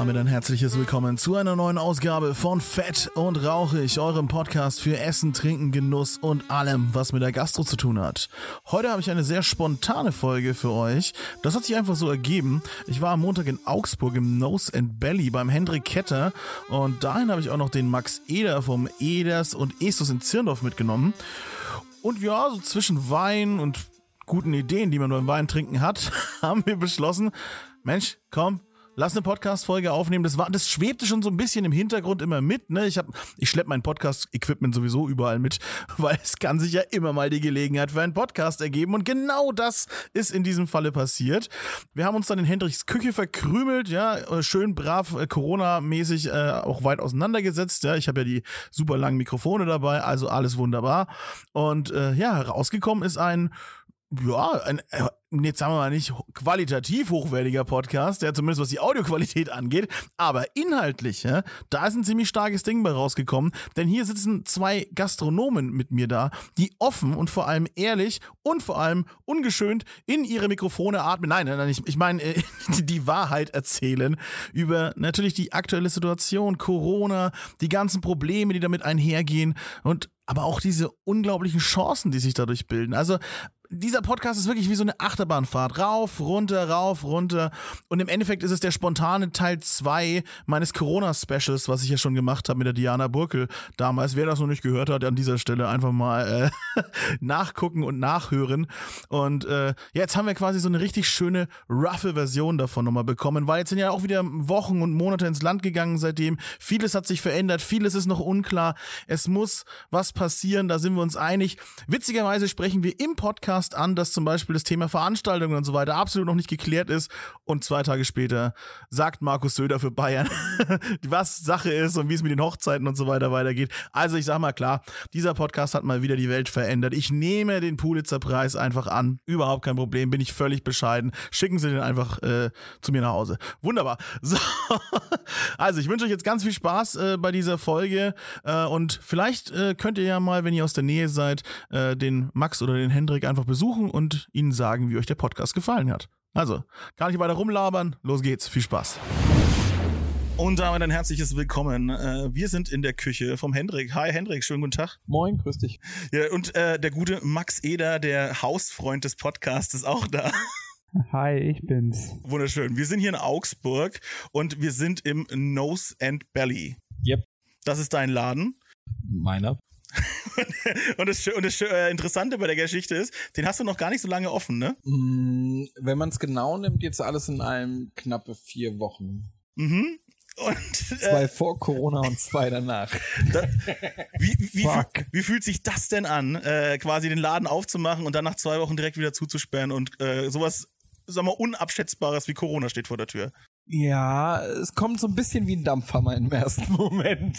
Damit ein herzliches Willkommen zu einer neuen Ausgabe von Fett und Rauchig, eurem Podcast für Essen, Trinken, Genuss und allem, was mit der Gastro zu tun hat. Heute habe ich eine sehr spontane Folge für euch. Das hat sich einfach so ergeben. Ich war am Montag in Augsburg im Nose and Belly beim Hendrik Ketter und dahin habe ich auch noch den Max Eder vom Eders und Estus in Zirndorf mitgenommen. Und ja, so zwischen Wein und guten Ideen, die man beim Wein trinken hat, haben wir beschlossen, Mensch, komm, lass eine Podcast-Folge aufnehmen. Das war, das schwebte schon so ein bisschen im Hintergrund immer mit. Ne? Ich, ich schleppe mein Podcast-Equipment sowieso überall mit, weil es kann sich ja immer mal die Gelegenheit für einen Podcast ergeben. Und genau das ist in diesem Falle passiert. Wir haben uns dann in Hendrichs Küche verkrümelt, ja, äh, schön brav äh, Corona-mäßig äh, auch weit auseinandergesetzt. Ja, ich habe ja die super langen Mikrofone dabei, also alles wunderbar. Und äh, ja, rausgekommen ist ein ja, ein, äh, jetzt sagen wir mal nicht qualitativ hochwertiger Podcast, der zumindest was die Audioqualität angeht, aber inhaltlich, ja, da ist ein ziemlich starkes Ding bei rausgekommen, denn hier sitzen zwei Gastronomen mit mir da, die offen und vor allem ehrlich und vor allem ungeschönt in ihre Mikrofone atmen. Nein, nein, nein, ich, ich meine, äh, die Wahrheit erzählen über natürlich die aktuelle Situation, Corona, die ganzen Probleme, die damit einhergehen und aber auch diese unglaublichen Chancen, die sich dadurch bilden. Also dieser Podcast ist wirklich wie so eine Achterbahnfahrt. Rauf, runter, rauf, runter. Und im Endeffekt ist es der spontane Teil 2 meines Corona-Specials, was ich ja schon gemacht habe mit der Diana Burkel damals. Wer das noch nicht gehört hat, an dieser Stelle einfach mal äh, nachgucken und nachhören. Und äh, jetzt haben wir quasi so eine richtig schöne, roughe Version davon nochmal bekommen, weil jetzt sind ja auch wieder Wochen und Monate ins Land gegangen seitdem. Vieles hat sich verändert, vieles ist noch unklar. Es muss was passieren, da sind wir uns einig. Witzigerweise sprechen wir im Podcast Podcast an, dass zum Beispiel das Thema Veranstaltungen und so weiter absolut noch nicht geklärt ist. Und zwei Tage später sagt Markus Söder für Bayern, was Sache ist und wie es mit den Hochzeiten und so weiter weitergeht. Also ich sag mal klar, dieser Podcast hat mal wieder die Welt verändert. Ich nehme den Pulitzer-Preis einfach an. Überhaupt kein Problem, bin ich völlig bescheiden. Schicken Sie den einfach äh, zu mir nach Hause. Wunderbar. So. Also ich wünsche euch jetzt ganz viel Spaß äh, bei dieser Folge äh, und vielleicht äh, könnt ihr ja mal, wenn ihr aus der Nähe seid, äh, den Max oder den Hendrik einfach besuchen und ihnen sagen, wie euch der Podcast gefallen hat. Also, gar nicht weiter rumlabern, los geht's, viel Spaß. Und damit ein herzliches Willkommen. Äh, wir sind in der Küche vom Hendrik. Hi Hendrik, schönen guten Tag. Moin, grüß dich. Ja, und äh, der gute Max Eder, der Hausfreund des Podcasts, ist auch da. Hi, ich bin's. Wunderschön. Wir sind hier in Augsburg und wir sind im Nose and Belly. Yep. Das ist dein Laden. Meiner. Und das, und das äh, Interessante bei der Geschichte ist, den hast du noch gar nicht so lange offen, ne? Mm, wenn man es genau nimmt, jetzt alles in einem knappe vier Wochen. Mhm. Und, äh, zwei vor Corona und zwei danach. Da, wie, wie, wie, wie, fühlt sich das denn an, äh, quasi den Laden aufzumachen und dann nach zwei Wochen direkt wieder zuzusperren und äh, sowas, sag mal, Unabschätzbares wie Corona steht vor der Tür? Ja, es kommt so ein bisschen wie ein Dampfhammer im ersten Moment.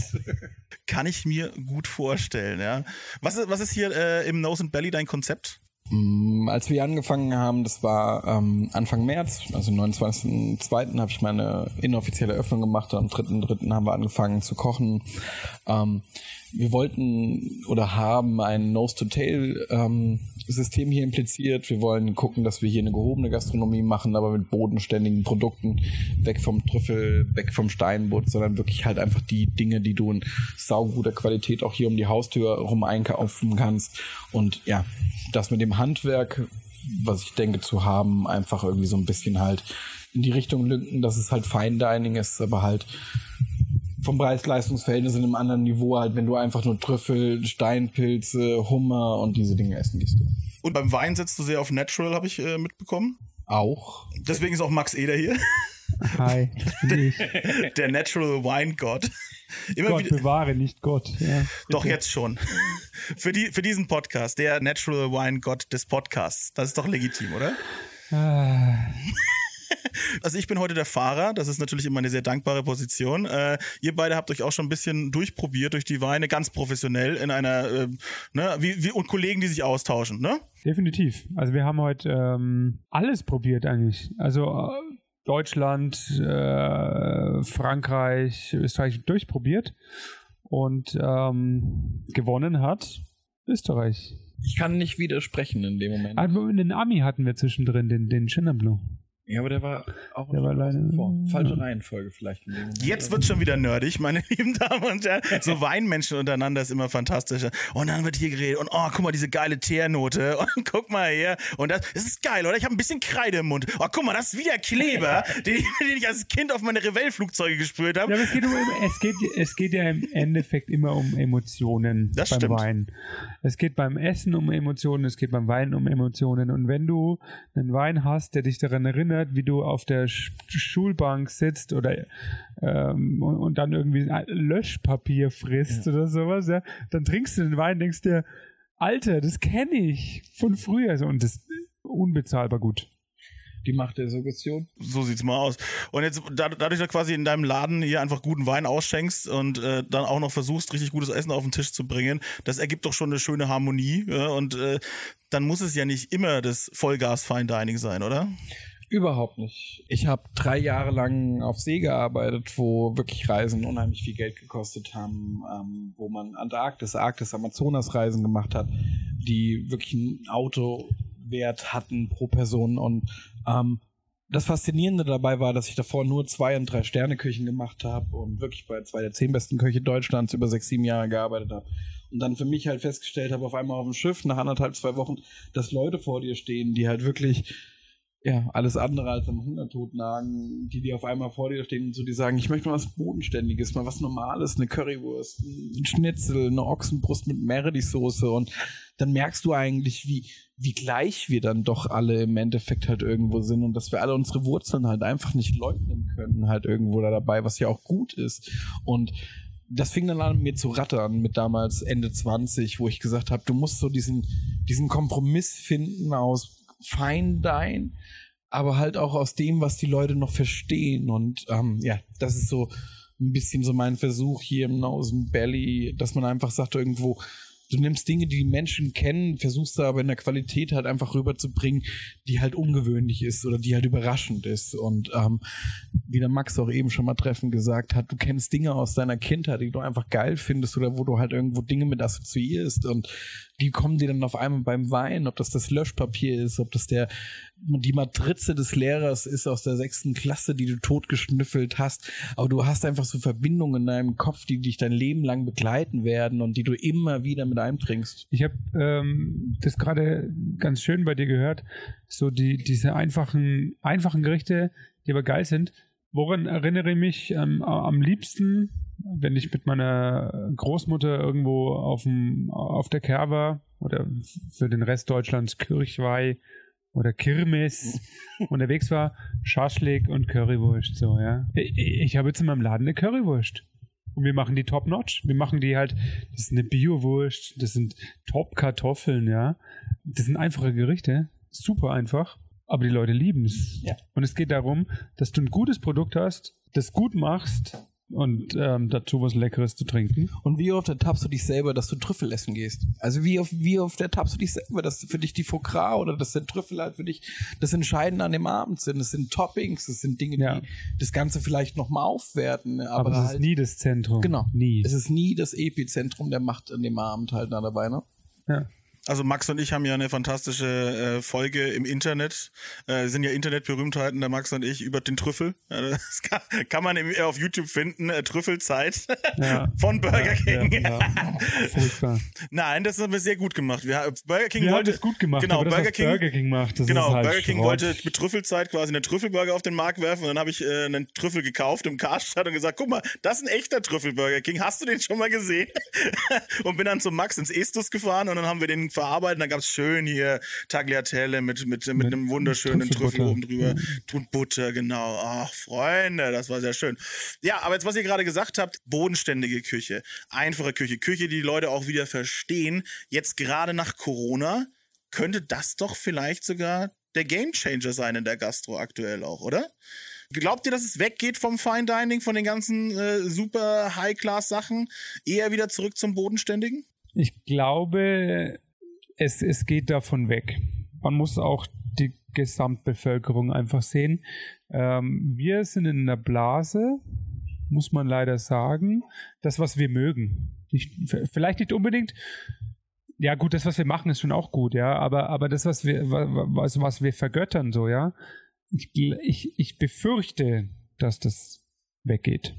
Kann ich mir gut vorstellen, ja. Was ist, was ist hier äh, im Nose and Belly dein Konzept? Mm, als wir angefangen haben, das war ähm, Anfang März, also 29.02. habe ich meine inoffizielle Öffnung gemacht und am 3.03. haben wir angefangen zu kochen. Ähm, wir wollten oder haben ein Nose-to-Tail-System ähm, hier impliziert. Wir wollen gucken, dass wir hier eine gehobene Gastronomie machen, aber mit bodenständigen Produkten, weg vom Trüffel, weg vom Steinbutt, sondern wirklich halt einfach die Dinge, die du in sauguter Qualität auch hier um die Haustür rum einkaufen kannst. Und ja, das mit dem Handwerk, was ich denke zu haben, einfach irgendwie so ein bisschen halt in die Richtung lünken, dass es halt Fine Dining ist, aber halt vom Preis-Leistungs-Verhältnis in einem anderen Niveau halt, wenn du einfach nur Trüffel, Steinpilze, Hummer und diese Dinge essen gehst. Und beim Wein setzt du sehr auf Natural, habe ich äh, mitbekommen. Auch. Deswegen ist auch Max Eder hier. Hi, der, der Natural Wine God. Immer Gott wieder, bewahre, nicht Gott. Ja, doch jetzt schon. für, die, für diesen Podcast, der Natural Wine God des Podcasts. Das ist doch legitim, oder? Ah. Also ich bin heute der Fahrer, das ist natürlich immer eine sehr dankbare Position. Äh, ihr beide habt euch auch schon ein bisschen durchprobiert durch die Weine, ganz professionell in einer, äh, ne, wie, wie, und Kollegen, die sich austauschen, ne? Definitiv. Also wir haben heute ähm, alles probiert eigentlich. Also äh, Deutschland, äh, Frankreich, Österreich durchprobiert und ähm, gewonnen hat Österreich. Ich kann nicht widersprechen in dem Moment. Also den Ami hatten wir zwischendrin, den, den Blue. Ja, aber der war auch der war leider vor. Falsche Reihenfolge vielleicht. Jetzt wird schon wieder nerdig, meine lieben Damen und Herren. So Weinmenschen untereinander ist immer fantastisch. Und dann wird hier geredet und oh, guck mal, diese geile Teernote. Und guck mal hier. Und das, das ist geil, oder? Ich habe ein bisschen Kreide im Mund. Oh, guck mal, das ist wieder Kleber, den, den ich als Kind auf meine Revell-Flugzeuge gesprüht habe. Ja, aber es geht, um, es, geht, es geht ja im Endeffekt immer um Emotionen Das beim stimmt. Wein. Es geht beim Essen um Emotionen, es geht beim Wein um Emotionen. Und wenn du einen Wein hast, der dich daran erinnert, wie du auf der Sch Schulbank sitzt oder ähm, und, und dann irgendwie ein Löschpapier frisst oder sowas, ja, dann trinkst du den Wein, denkst dir, Alter, das kenne ich von früher. Und das ist unbezahlbar gut. Die Macht der Suggestion. So sieht's mal aus. Und jetzt, da- dadurch, dass du quasi in deinem Laden hier einfach guten Wein ausschenkst und äh, dann auch noch versuchst, richtig gutes Essen auf den Tisch zu bringen, das ergibt doch schon eine schöne Harmonie. Ja? Und äh, dann muss es ja nicht immer das Vollgas Fine Dining sein, oder? Überhaupt nicht. Ich habe drei Jahre lang auf See gearbeitet, wo wirklich Reisen unheimlich viel Geld gekostet haben, ähm, wo man Antarktis, Arktis, Amazonas-Reisen gemacht hat, die wirklich einen Autowert hatten pro Person. Und ähm, das Faszinierende dabei war, dass ich davor nur zwei und drei Sterne Küchen gemacht habe und wirklich bei zwei der zehn besten Köche Deutschlands über sechs, sieben Jahre gearbeitet habe. Und dann für mich halt festgestellt habe, auf einmal auf dem Schiff, nach anderthalb, zwei Wochen, dass Leute vor dir stehen, die halt wirklich ja, alles andere als am Hungertod nagen, die dir auf einmal vor dir stehen und so, die sagen, ich möchte mal was Bodenständiges, mal was Normales, eine Currywurst, ein Schnitzel, eine Ochsenbrust mit Meredith-Soße und dann merkst du eigentlich, wie, wie gleich wir dann doch alle im Endeffekt halt irgendwo sind und dass wir alle unsere Wurzeln halt einfach nicht leugnen können, halt irgendwo da dabei, was ja auch gut ist. Und das fing dann an mir zu rattern mit damals Ende 20, wo ich gesagt habe, du musst so diesen, diesen Kompromiss finden aus Fine Dine, aber halt auch aus dem, was die Leute noch verstehen. Und ähm, ja, das ist so ein bisschen so mein Versuch hier im Nose and Belly, dass man einfach sagt irgendwo, du nimmst Dinge, die die Menschen kennen, versuchst da aber in der Qualität halt einfach rüberzubringen, die halt ungewöhnlich ist oder die halt überraschend ist. Und ähm, wie der Max auch eben schon mal treffend gesagt hat, du kennst Dinge aus deiner Kindheit, die du einfach geil findest oder wo du halt irgendwo Dinge mit assoziierst und die kommen dir dann auf einmal beim Wein, ob das das Löschpapier ist, ob das der die Matrize des Lehrers ist aus der sechsten Klasse, die du totgeschnüffelt hast, aber du hast einfach so Verbindungen in deinem Kopf, die dich dein Leben lang begleiten werden und die du immer wieder mit einbringst. Ich habe ähm, das gerade ganz schön bei dir gehört, so die diese einfachen einfachen Gerichte, die aber geil sind. Woran erinnere ich mich ähm, am liebsten, wenn ich mit meiner Großmutter irgendwo auf, dem, auf der war oder für den Rest Deutschlands Kirchweih oder Kirmes unterwegs war, Schaschlik und Currywurst, so, ja. Ich, ich habe jetzt in meinem Laden eine Currywurst. Und wir machen die top notch. Wir machen die halt, das ist eine Bio-Wurst, das sind Top-Kartoffeln, ja. Das sind einfache Gerichte, super einfach, aber die Leute lieben es. Ja. Und es geht darum, dass du ein gutes Produkt hast, das gut machst und ähm, dazu was Leckeres zu trinken. Und wie oft ertappst du dich selber, dass du Trüffel essen gehst? Also wie oft, wie oft ertappst du dich selber, dass für dich die Foie Gras oder dass der Trüffel halt für dich das Entscheidende an dem Abend sind? Das sind Toppings, das sind Dinge, Ja. die das Ganze vielleicht nochmal aufwerten. Aber, Aber, das halt, ist nie das Zentrum. Genau. Nie. es ist nie das Epizentrum der Macht an dem Abend halt da dabei, ne? ja. Also Max und ich haben ja eine fantastische äh, Folge im Internet. Äh, sind ja Internetberühmtheiten, der Max und ich, über den Trüffel. Ja, das kann, kann man im, äh, auf YouTube finden, äh, Trüffelzeit Ja. von Burger King. Ja, ja. Furchtbar. Nein, das haben wir sehr gut gemacht. Wir, Burger King Wir wollte das gut gemacht, Genau, das, Burger was King, Burger King macht, das genau, halt Burger King Schrott. wollte mit Trüffelzeit quasi einen Trüffelburger auf den Markt werfen und dann habe ich äh, einen Trüffel gekauft im Karstadt und gesagt, guck mal, das ist ein echter Trüffelburger King. Hast du den schon mal gesehen? und bin dann zum Max ins Estus gefahren und dann haben wir den verarbeitet. Und dann gab's schön hier Tagliatelle mit, mit, mit, Mit einem wunderschönen Trüffel oben drüber. Und Butter, genau. Ach, Freunde, das war sehr schön. Ja, aber jetzt, was ihr gerade gesagt habt, bodenständige Küche, einfache Küche, Küche, die die Leute auch wieder verstehen. Jetzt gerade nach Corona könnte das doch vielleicht sogar der Gamechanger sein in der Gastro aktuell auch, oder? Glaubt ihr, dass es weggeht vom Fine Dining, von den ganzen äh, super High-Class-Sachen, eher wieder zurück zum Bodenständigen? Ich glaube, es, es geht davon weg. Man muss auch die Gesamtbevölkerung einfach sehen. Ähm, wir sind in einer Blase, muss man leider sagen, das, was wir mögen. Nicht, vielleicht nicht unbedingt ja, gut, das, was wir machen, ist schon auch gut, ja, aber, aber das, was wir, was, was wir vergöttern, so, ja, ich, ich, ich befürchte, dass das weggeht.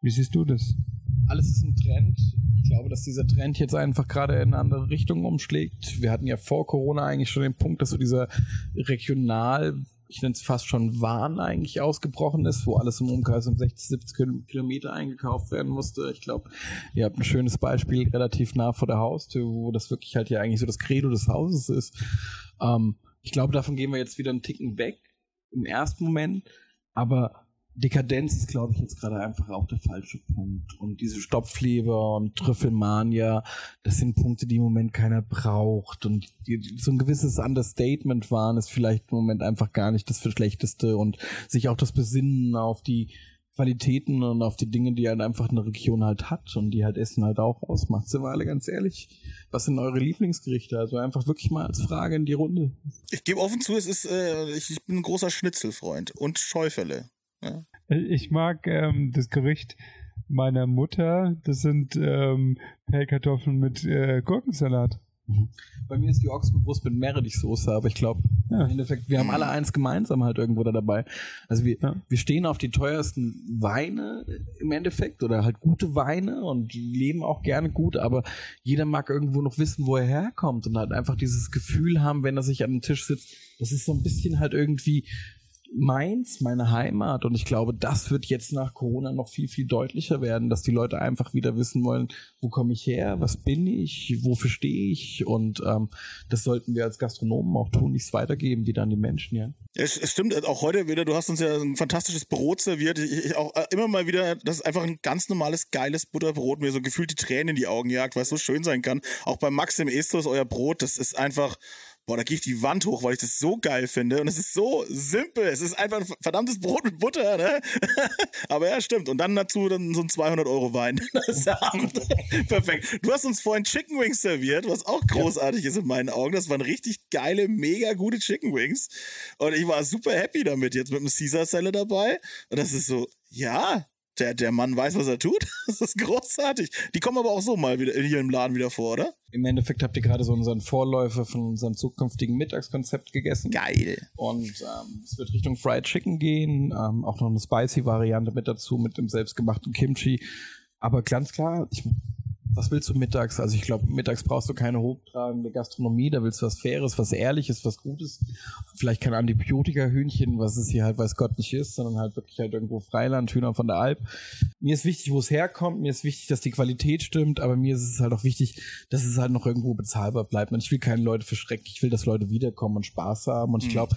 Wie siehst du das? Alles ist ein Trend. Ich glaube, dass dieser Trend jetzt einfach gerade in eine andere Richtung umschlägt. Wir hatten ja vor Corona eigentlich schon den Punkt, dass so dieser regional ich nenne es fast schon Wahn eigentlich ausgebrochen ist, wo alles im Umkreis um 60, 70 Kilometer eingekauft werden musste. Ich glaube, ihr habt ein schönes Beispiel relativ nah vor der Haustür, wo das wirklich halt ja eigentlich so das Credo des Hauses ist. Ähm, ich glaube, davon gehen wir jetzt wieder einen Ticken weg im ersten Moment, aber Dekadenz ist, glaube ich, jetzt gerade einfach auch der falsche Punkt. Und diese Stopfleber und Trüffelmania, das sind Punkte, die im Moment keiner braucht. Und so ein gewisses Understatement waren ist vielleicht im Moment einfach gar nicht das Schlechteste. Und sich auch das Besinnen auf die Qualitäten und auf die Dinge, die halt einfach eine Region halt hat und die halt Essen halt auch ausmacht. Sind wir alle ganz ehrlich? Was sind eure Lieblingsgerichte? Also einfach wirklich mal als Frage in die Runde. Ich gebe offen zu, es ist, äh, ich, ich bin ein großer Schnitzelfreund und Schäufele. Ja. Ich mag ähm, das Gericht meiner Mutter. Das sind ähm, Pellkartoffeln mit äh, Gurkensalat. Mhm. Bei mir ist die Ochsenbrust mit Meerrettichsoße, aber ich glaube, ja. im Endeffekt, wir haben alle eins gemeinsam halt irgendwo da dabei. Also wir, ja. wir stehen auf die teuersten Weine im Endeffekt oder halt gute Weine und leben auch gerne gut, aber jeder mag irgendwo noch wissen, wo er herkommt und halt einfach dieses Gefühl haben, wenn er sich an den Tisch sitzt. Das ist so ein bisschen halt irgendwie Mainz, meine Heimat. Und ich glaube, das wird jetzt nach Corona noch viel, viel deutlicher werden, dass die Leute einfach wieder wissen wollen, wo komme ich her, was bin ich, wofür stehe ich. Und ähm, das sollten wir als Gastronomen auch tun, nichts weitergeben wieder an die Menschen, ja. Es, es stimmt, auch heute wieder, du hast uns ja ein fantastisches Brot serviert. Ich, ich auch äh, immer mal wieder, das ist einfach ein ganz normales, geiles Butterbrot, mir so gefühlt die Tränen in die Augen jagt, weil es so schön sein kann. Auch bei Max im Estros, euer Brot, das ist einfach boah, da gehe ich die Wand hoch, weil ich das so geil finde. Und es ist so simpel. Es ist einfach ein verdammtes Brot mit Butter, ne? Aber ja, stimmt. Und dann dazu dann so ein 200 Euro Wein. Perfekt. Du hast uns vorhin Chicken Wings serviert, was auch großartig ja. ist in meinen Augen. Das waren richtig geile, mega gute Chicken Wings. Und ich war super happy damit jetzt mit dem Caesar Salad dabei. Und das ist so, ja, der, der Mann weiß, was er tut. Das ist großartig. Die kommen aber auch so mal wieder hier im Laden wieder vor, oder? Im Endeffekt habt ihr gerade so unseren Vorläufer von unserem zukünftigen Mittagskonzept gegessen. Geil. Und ähm, es wird Richtung Fried Chicken gehen. Ähm, auch noch eine Spicy-Variante mit dazu, mit dem selbstgemachten Kimchi. Aber ganz klar, ich was willst du mittags? Also ich glaube, mittags brauchst du keine hochtragende Gastronomie, da willst du was Faires, was Ehrliches, was Gutes. Vielleicht kein Antibiotika-Hühnchen, was es hier halt weiß Gott nicht ist, sondern halt wirklich halt irgendwo Freiland, Hühner von der Alp. Mir ist wichtig, wo es herkommt, mir ist wichtig, dass die Qualität stimmt, aber mir ist es halt auch wichtig, dass es halt noch irgendwo bezahlbar bleibt. Und ich will keine Leute verschrecken, ich will, dass Leute wiederkommen und Spaß haben. Und ich mhm. glaube,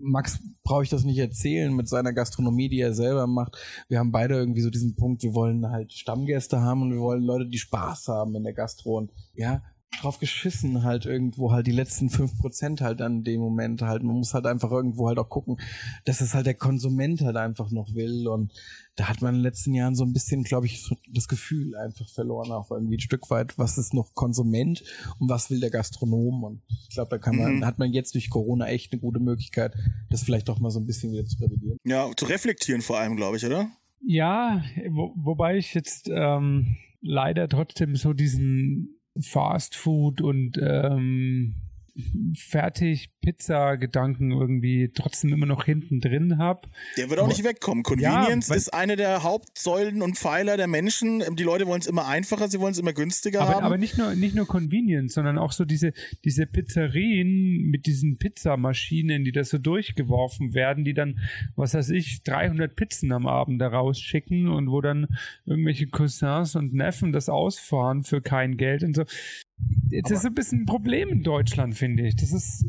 Max brauche ich das nicht erzählen mit seiner Gastronomie, die er selber macht. Wir haben beide irgendwie so diesen Punkt, wir wollen halt Stammgäste haben und wir wollen Leute, die Spaß haben in der Gastro und ja, drauf geschissen halt irgendwo halt die letzten fünf Prozent halt an dem Moment halt. Man muss halt einfach irgendwo halt auch gucken, dass es halt der Konsument halt einfach noch will und da hat man in den letzten Jahren so ein bisschen, glaube ich, so das Gefühl einfach verloren, auch irgendwie ein Stück weit, was ist noch Konsument und was will der Gastronom. Und ich glaube, da kann man, mhm. hat man jetzt durch Corona echt eine gute Möglichkeit, das vielleicht doch mal so ein bisschen wieder zu revidieren. Ja, zu reflektieren vor allem, glaube ich, oder? Ja, wo, wobei ich jetzt ähm, leider trotzdem so diesen Fast Food und ähm, fertig Pizza-Gedanken irgendwie trotzdem immer noch hinten drin habe. Der wird auch nicht wegkommen. Convenience ja, ist eine der Hauptsäulen und Pfeiler der Menschen. Die Leute wollen es immer einfacher, sie wollen es immer günstiger aber, haben. Aber nicht nur, nicht nur Convenience, sondern auch so diese, diese Pizzerien mit diesen Pizzamaschinen, die da so durchgeworfen werden, die dann, was weiß ich, 300 Pizzen am Abend da rausschicken und wo dann irgendwelche Cousins und Neffen das ausfahren für kein Geld und so. Das ist ein bisschen ein Problem in Deutschland, finde ich. Das ist.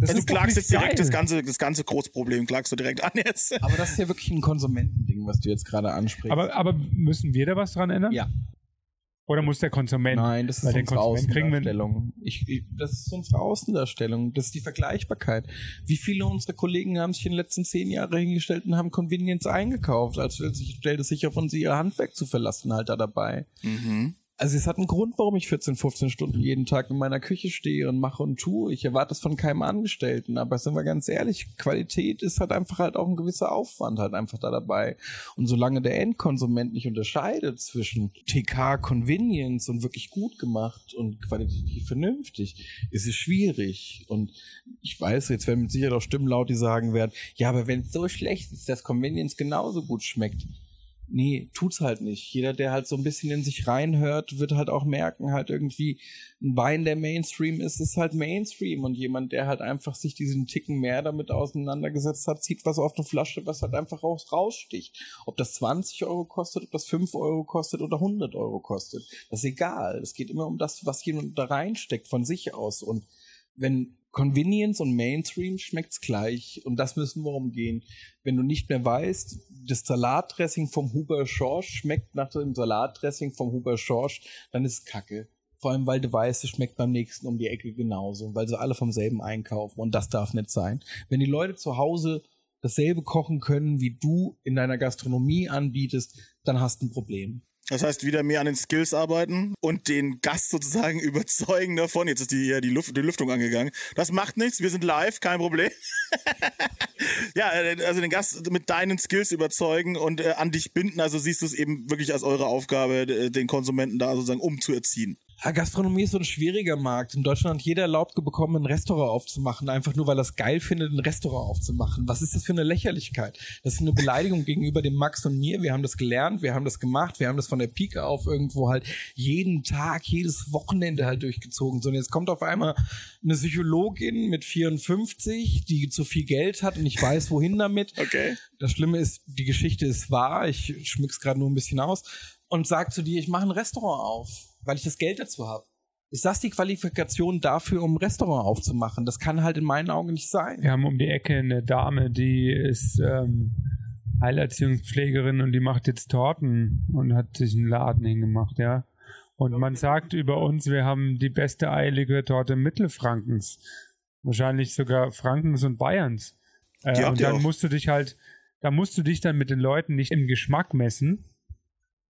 Das also ist du klagst jetzt direkt geil. das ganze, das ganze Großproblem, klagst du direkt an jetzt. Aber das ist ja wirklich ein Konsumentending, was du jetzt gerade ansprichst. Aber, aber müssen wir da was dran ändern? Ja. Oder muss der Konsument? Nein, das ist unsere Außendarstellung. Ich, ich, das ist unsere Außendarstellung. Das ist die Vergleichbarkeit. Wie viele unserer Kollegen haben sich in den letzten zehn Jahren hingestellt und haben Convenience eingekauft, als stellt es sich auf uns ihr Handwerk zu verlassen halt da dabei. Mhm. Also es hat einen Grund, warum ich 14, 15 Stunden jeden Tag in meiner Küche stehe und mache und tue. Ich erwarte es von keinem Angestellten. Aber sind wir ganz ehrlich, Qualität ist halt einfach halt auch ein gewisser Aufwand halt einfach da dabei. Und solange der Endkonsument nicht unterscheidet zwischen TK Convenience und wirklich gut gemacht und qualitativ vernünftig, ist es schwierig. Und ich weiß, jetzt werden mit Sicherheit auch Stimmen laut, die sagen werden, ja, aber wenn es so schlecht ist, dass Convenience genauso gut schmeckt nee, tut's halt nicht. Jeder, der halt so ein bisschen in sich reinhört, wird halt auch merken, halt irgendwie ein Wein, der Mainstream ist, ist halt Mainstream und jemand, der halt einfach sich diesen Ticken mehr damit auseinandergesetzt hat, zieht was auf eine Flasche, was halt einfach raus, raussticht. Ob das 20 Euro kostet, ob das 5 Euro kostet oder 100 Euro kostet, das ist egal. Es geht immer um das, was jemand da reinsteckt von sich aus und wenn Convenience und Mainstream schmeckt's gleich und das müssen wir umgehen. Wenn du nicht mehr weißt, das Salatdressing vom Huber Schorsch schmeckt nach dem Salatdressing vom Huber Schorsch, dann ist Kacke. Vor allem, weil du weißt, es schmeckt beim nächsten um die Ecke genauso, weil sie alle vom selben einkaufen und das darf nicht sein. Wenn die Leute zu Hause dasselbe kochen können, wie du in deiner Gastronomie anbietest, dann hast du ein Problem. Das heißt, wieder mehr an den Skills arbeiten und den Gast sozusagen überzeugen davon. Jetzt ist die, ja, die, Luft, die Lüftung angegangen. Das macht nichts, wir sind live, kein Problem. ja, äh, also den Gast mit deinen Skills überzeugen und äh, an dich binden. Also siehst du es eben wirklich als eure Aufgabe, den Konsumenten da sozusagen umzuerziehen. Gastronomie ist so ein schwieriger Markt. In Deutschland hat jeder erlaubt bekommen, ein Restaurant aufzumachen, einfach nur weil er es geil findet, ein Restaurant aufzumachen. Was ist das für eine Lächerlichkeit? Das ist eine Beleidigung gegenüber dem Max und mir. Wir haben das gelernt, wir haben das gemacht, wir haben das von der Pike auf irgendwo halt jeden Tag, jedes Wochenende halt durchgezogen. So, und jetzt kommt auf einmal eine Psychologin mit 54, die zu viel Geld hat und ich weiß, wohin damit. Okay. Das Schlimme ist, die Geschichte ist wahr. Ich schmück's gerade nur ein bisschen aus und sagt zu dir, ich mache ein Restaurant auf weil ich das Geld dazu habe. Ist das die Qualifikation dafür, um ein Restaurant aufzumachen? Das kann halt in meinen Augen nicht sein. Wir haben um die Ecke eine Dame, die ist ähm, Heilerziehungspflegerin und die macht jetzt Torten und hat sich einen Laden hingemacht, ja. Und man sagt über uns, wir haben die beste eilige Torte Mittelfrankens. Wahrscheinlich sogar Frankens und Bayerns. Äh, und dann musst du dich halt, da musst du dich dann mit den Leuten nicht im Geschmack messen,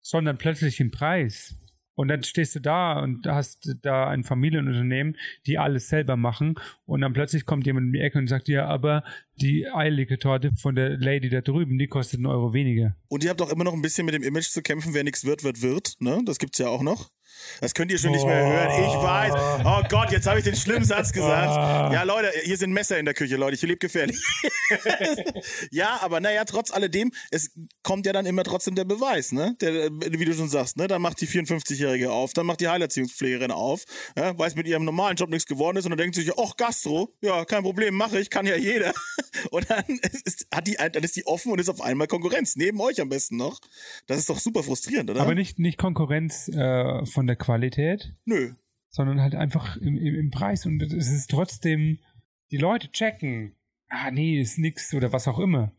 sondern plötzlich im Preis. Und dann stehst du da und hast da ein Familienunternehmen, die alles selber machen. Und dann plötzlich kommt jemand in die Ecke und sagt, ja, aber die eilige Torte von der Lady da drüben, die kostet einen Euro weniger. Und ihr habt auch immer noch ein bisschen mit dem Image zu kämpfen, wer nichts wird, wird, wird. Ne? Das gibt's ja auch noch. Das könnt ihr schon nicht mehr hören. Ich weiß. Oh Gott, jetzt habe ich den schlimmen Satz gesagt. Ja, Leute, hier sind Messer in der Küche, Leute. Ich lebe gefährlich. ja, aber naja, trotz alledem, es kommt ja dann immer trotzdem der Beweis, ne? Der, wie du schon sagst, ne? Dann macht die 54-Jährige auf, dann macht die Heilerziehungspflegerin auf, ja? weiß mit ihrem normalen Job nichts geworden ist und dann denkt sich, ach, Gastro, ja, kein Problem, mache ich, kann ja jeder. Und dann ist, hat die, dann ist die offen und ist auf einmal Konkurrenz, neben euch am besten noch. Das ist doch super frustrierend, oder? Aber nicht, nicht Konkurrenz äh, von der Qualität. Nö. Sondern halt einfach im, im, im Preis. Und es ist trotzdem, die Leute checken. Ah, nee, ist nix oder was auch immer.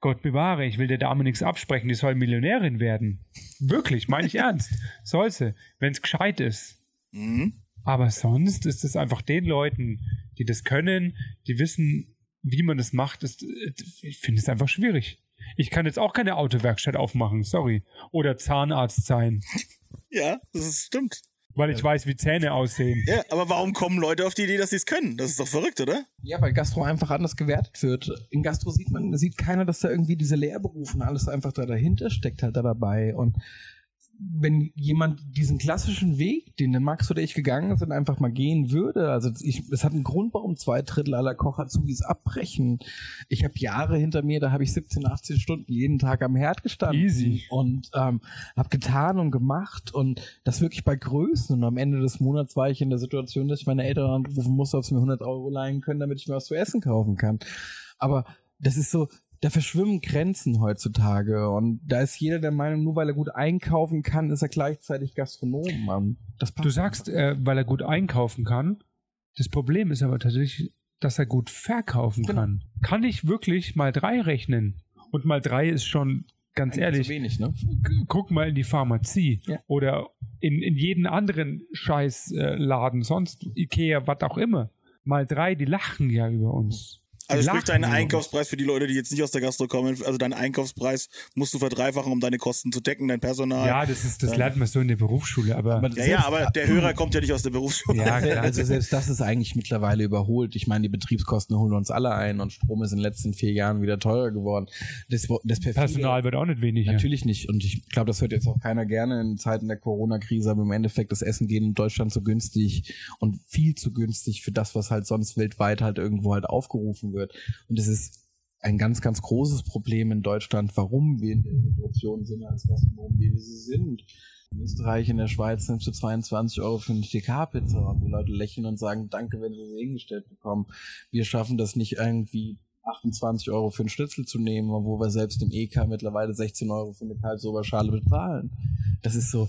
Gott bewahre, ich will der Dame nichts absprechen, die soll Millionärin werden. Wirklich, meine ich ernst. Soll sie, wenn es gescheit ist. Mhm. Aber sonst ist es einfach den Leuten, die das können, die wissen, wie man das macht, ist, ich finde es einfach schwierig. Ich kann jetzt auch keine Autowerkstatt aufmachen, sorry. Oder Zahnarzt sein. Ja, das stimmt. Weil ich weiß, wie Zähne aussehen. Ja, aber warum kommen Leute auf die Idee, dass sie es können? Das ist doch verrückt, oder? Ja, weil Gastro einfach anders gewertet wird. In Gastro sieht man, sieht keiner, dass da irgendwie diese Lehrberufe und alles einfach da dahinter steckt halt da dabei. Und wenn jemand diesen klassischen Weg, den der Max oder ich gegangen sind, einfach mal gehen würde, also ich, es hat einen Grund, warum zwei Drittel aller Kochazubis abbrechen. Ich habe Jahre hinter mir, da habe ich 17, 18 Stunden jeden Tag am Herd gestanden Easy. und ähm, habe getan und gemacht und das wirklich bei Größen. Und am Ende des Monats war ich in der Situation, dass ich meine Eltern anrufen musste, ob sie mir 100 Euro leihen können, damit ich mir was zu essen kaufen kann. Aber das ist so, da verschwimmen Grenzen heutzutage und da ist jeder der Meinung, nur weil er gut einkaufen kann, ist er gleichzeitig Gastronom. Mann. Du sagst, äh, weil er gut einkaufen kann. Das Problem ist aber tatsächlich, dass er gut verkaufen genau. kann. Kann ich wirklich mal drei rechnen? Und mal drei ist schon ganz Eigentlich ehrlich. Wenig, ne? Guck mal in die Pharmazie ja. oder in, in jeden anderen Scheißladen, sonst Ikea, was auch immer. Mal drei, die lachen ja über uns. Also sprich lachen deinen. Einkaufspreis für die Leute, die jetzt nicht aus der Gastro kommen, also deinen Einkaufspreis musst du verdreifachen, um deine Kosten zu decken, dein Personal. Ja, das ist, das lernt man so in der Berufsschule, aber, Aber ja, ja, aber der Hörer kommt ja nicht aus der Berufsschule. ja, klar. Also selbst das ist eigentlich mittlerweile überholt. Ich meine, die Betriebskosten holen uns alle ein und Strom ist in den letzten vier Jahren wieder teurer geworden. Das, das perfide- Personal wird auch nicht weniger. Natürlich nicht. Und ich glaube, das hört jetzt auch keiner gerne in Zeiten der Corona-Krise, aber im Endeffekt das Essen geht in Deutschland so günstig und viel zu günstig für das, was halt sonst weltweit halt irgendwo halt aufgerufen wird. Und es ist ein ganz, ganz großes Problem in Deutschland, warum wir in der Situation sind, als wie wir sie sind. In Österreich, in der Schweiz nimmst du 22 Euro für eine TK-Pizza und die Leute lächeln und sagen, danke, wenn sie sie hingestellt bekommen. Wir schaffen das nicht irgendwie 28 Euro für einen Schnitzel zu nehmen, wo wir selbst im EK mittlerweile 16 Euro für eine Kaltsoberschale bezahlen. Das ist so,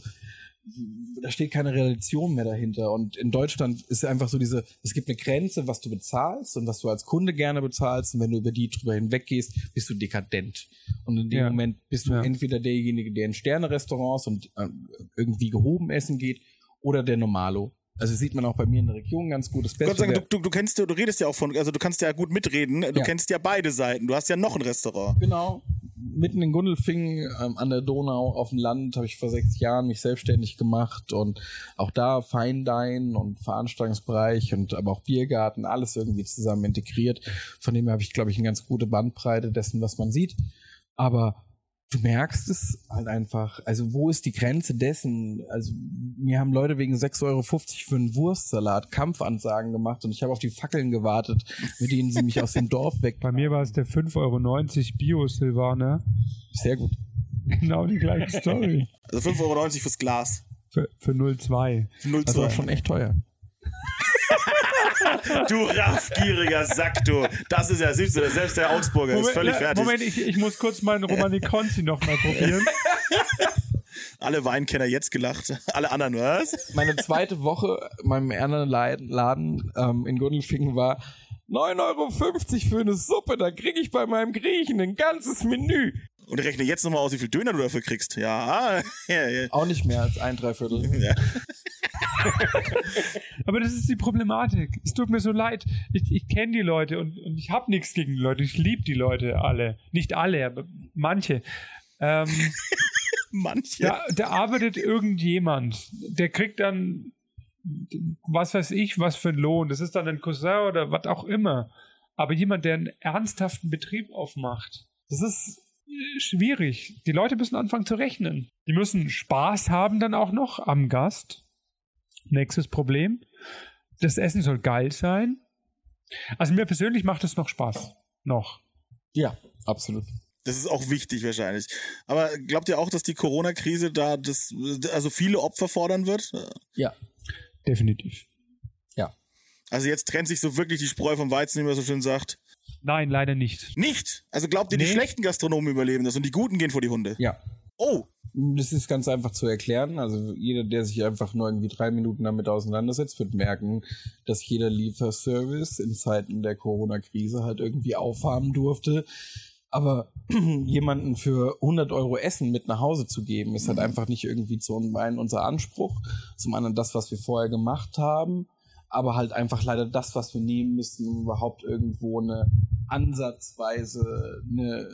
da steht keine Relation mehr dahinter. Und in Deutschland ist einfach so diese, es gibt eine Grenze, was du bezahlst und was du als Kunde gerne bezahlst. Und wenn du über die drüber hinweggehst, bist du dekadent. Und in dem Ja. Moment bist du Ja. entweder derjenige, der in Sterne-Restaurants und äh, irgendwie gehoben essen geht, oder der Normalo. Also sieht man auch bei mir in der Region ganz gut. Das Beste Gott sei Dank, du, du, du kennst ja, du redest ja auch von, also du kannst ja gut mitreden, du Ja. kennst ja beide Seiten, du hast ja noch ein Restaurant. Genau. Mitten in Gundelfingen ähm, an der Donau auf dem Land habe ich vor sechs Jahren mich selbstständig gemacht und auch da Feindein und Veranstaltungsbereich und aber auch Biergarten, alles irgendwie zusammen integriert. Von dem her habe ich, glaube ich, eine ganz gute Bandbreite dessen, was man sieht. Aber du merkst es halt einfach. Also, wo ist die Grenze dessen? Also, mir haben Leute wegen 6,50 Euro für einen Wurstsalat Kampfansagen gemacht und ich habe auf die Fackeln gewartet, mit denen sie mich aus dem Dorf weg. Bei mir war es der 5,90 Euro Bio-Silvaner. Sehr gut. Genau die gleiche Story. Also 5,90 Euro fürs Glas. Für, für 0,2. Null Das war schon echt teuer. Du raffgieriger Sack, du. Das ist ja siehst du, selbst der Augsburger ist völlig le- fertig. Moment ich, ich muss kurz meinen Romani Conti noch mal probieren. Alle Weinkenner jetzt gelacht. Alle anderen, was? Meine zweite Woche in meinem anderen La- Laden ähm, in Gundelfingen war 9,50 Euro für eine Suppe. Da kriege ich bei meinem Griechen ein ganzes Menü. Und rechne jetzt nochmal aus, wie viel Döner du dafür kriegst. Ja, ja, ja. Auch nicht mehr als ein Dreiviertel. ja. Aber das ist die Problematik. Es tut mir so leid. Ich, ich kenne die Leute und, und ich habe nichts gegen die Leute. Ich liebe die Leute alle. Nicht alle, aber manche. Ähm, Manche. da, da arbeitet irgendjemand, der kriegt dann, was weiß ich, was für einen Lohn. Das ist dann ein Cousin oder was auch immer. Aber jemand, der einen ernsthaften Betrieb aufmacht, das ist äh, schwierig. Die Leute müssen anfangen zu rechnen. Die müssen Spaß haben dann auch noch am Gast. Nächstes Problem. Das Essen soll geil sein. Also mir persönlich macht es noch Spaß. Noch. Ja, absolut. Das ist auch wichtig wahrscheinlich. Aber glaubt ihr auch, dass die Corona-Krise da das, also viele Opfer fordern wird? Ja. Definitiv. Also jetzt trennt sich so wirklich die Spreu vom Weizen, wie man so schön sagt. Nein, leider nicht. Nicht. Also glaubt ihr, die Nee. schlechten Gastronomen überleben das und die guten gehen vor die Hunde? Ja. Oh, Das ist ganz einfach zu erklären. Also jeder, der sich einfach nur irgendwie drei Minuten damit auseinandersetzt, wird merken, dass jeder Lieferservice in Zeiten der Corona-Krise halt irgendwie aufhaben durfte. Aber jemanden für 100 Euro Essen mit nach Hause zu geben, ist halt einfach nicht irgendwie zum einen unser Anspruch, zum anderen das, was wir vorher gemacht haben, aber halt einfach leider das, was wir nehmen müssen, um überhaupt irgendwo eine ansatzweise eine,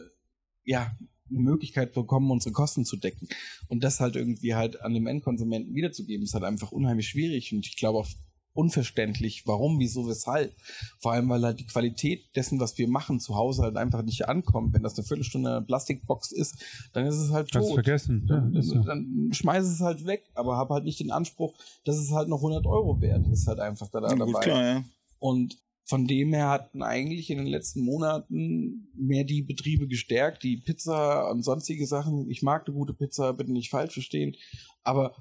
ja, eine Möglichkeit bekommen, unsere Kosten zu decken. Und das halt irgendwie halt an dem Endkonsumenten wiederzugeben, ist halt einfach unheimlich schwierig und ich glaube auch unverständlich, warum, wieso, weshalb. Vor allem, weil halt die Qualität dessen, was wir machen, zu Hause halt einfach nicht ankommt. Wenn das eine Viertelstunde in einer Plastikbox ist, dann ist es halt Hast tot. vergessen. Ja, Dann, so. dann schmeiß es halt weg, aber hab halt nicht den Anspruch, dass es halt noch 100 Euro wert ist, halt einfach da, da dabei. gut, klar, ja. Und von dem her hatten eigentlich in den letzten Monaten mehr die Betriebe gestärkt, die Pizza und sonstige Sachen. Ich mag eine gute Pizza, bitte nicht falsch verstehen, aber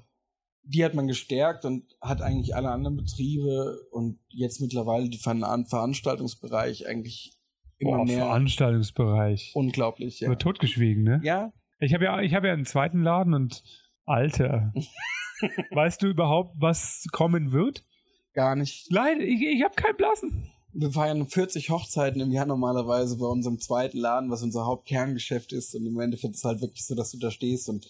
die hat man gestärkt und hat eigentlich alle anderen Betriebe und jetzt mittlerweile die Ver Veranstaltungsbereich eigentlich immer Boah, mehr Veranstaltungsbereich. unglaublich. Ja. Wird totgeschwiegen, ne? ja, Ich habe ja, ich habe ja einen zweiten Laden und Alter. weißt du überhaupt, was kommen wird? gar nicht. Leider, ich, ich habe keinen Blassen. Wir feiern 40 Hochzeiten im Jahr normalerweise bei unserem zweiten Laden, was unser Hauptkerngeschäft ist. Und im Endeffekt ist es halt wirklich so, dass du da stehst und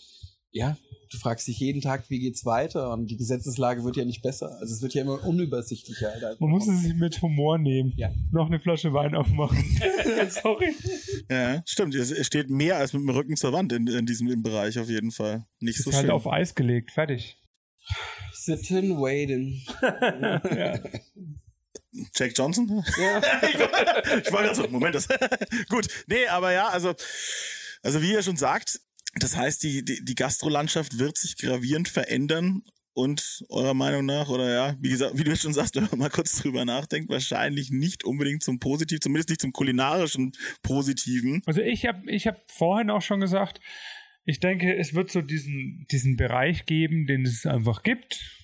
ja, du fragst dich jeden Tag, wie geht's weiter und die Gesetzeslage wird ja nicht besser. Also es wird ja immer unübersichtlicher. Halt Man muss es sich mit Humor nehmen. Ja. Noch eine Flasche Wein aufmachen. Sorry. Ja, stimmt. Es steht mehr als mit dem Rücken zur Wand in, in diesem im Bereich auf jeden Fall. Nicht Ist so halt schön. auf Eis gelegt. Fertig. Sitting, waiting. ja. Jack Johnson? Ja. ich war gerade so, Moment, das. Gut, nee, aber ja, also, also wie ihr schon sagt, das heißt, die, die, die Gastrolandschaft wird sich gravierend verändern und eurer Meinung nach, oder ja, wie gesagt, wie du schon sagst, wenn man mal kurz drüber nachdenkt, wahrscheinlich nicht unbedingt zum Positiv, zumindest nicht zum kulinarischen Positiven. Also ich habe ich hab vorhin auch schon gesagt, ich denke, es wird so diesen, diesen Bereich geben, den es einfach gibt.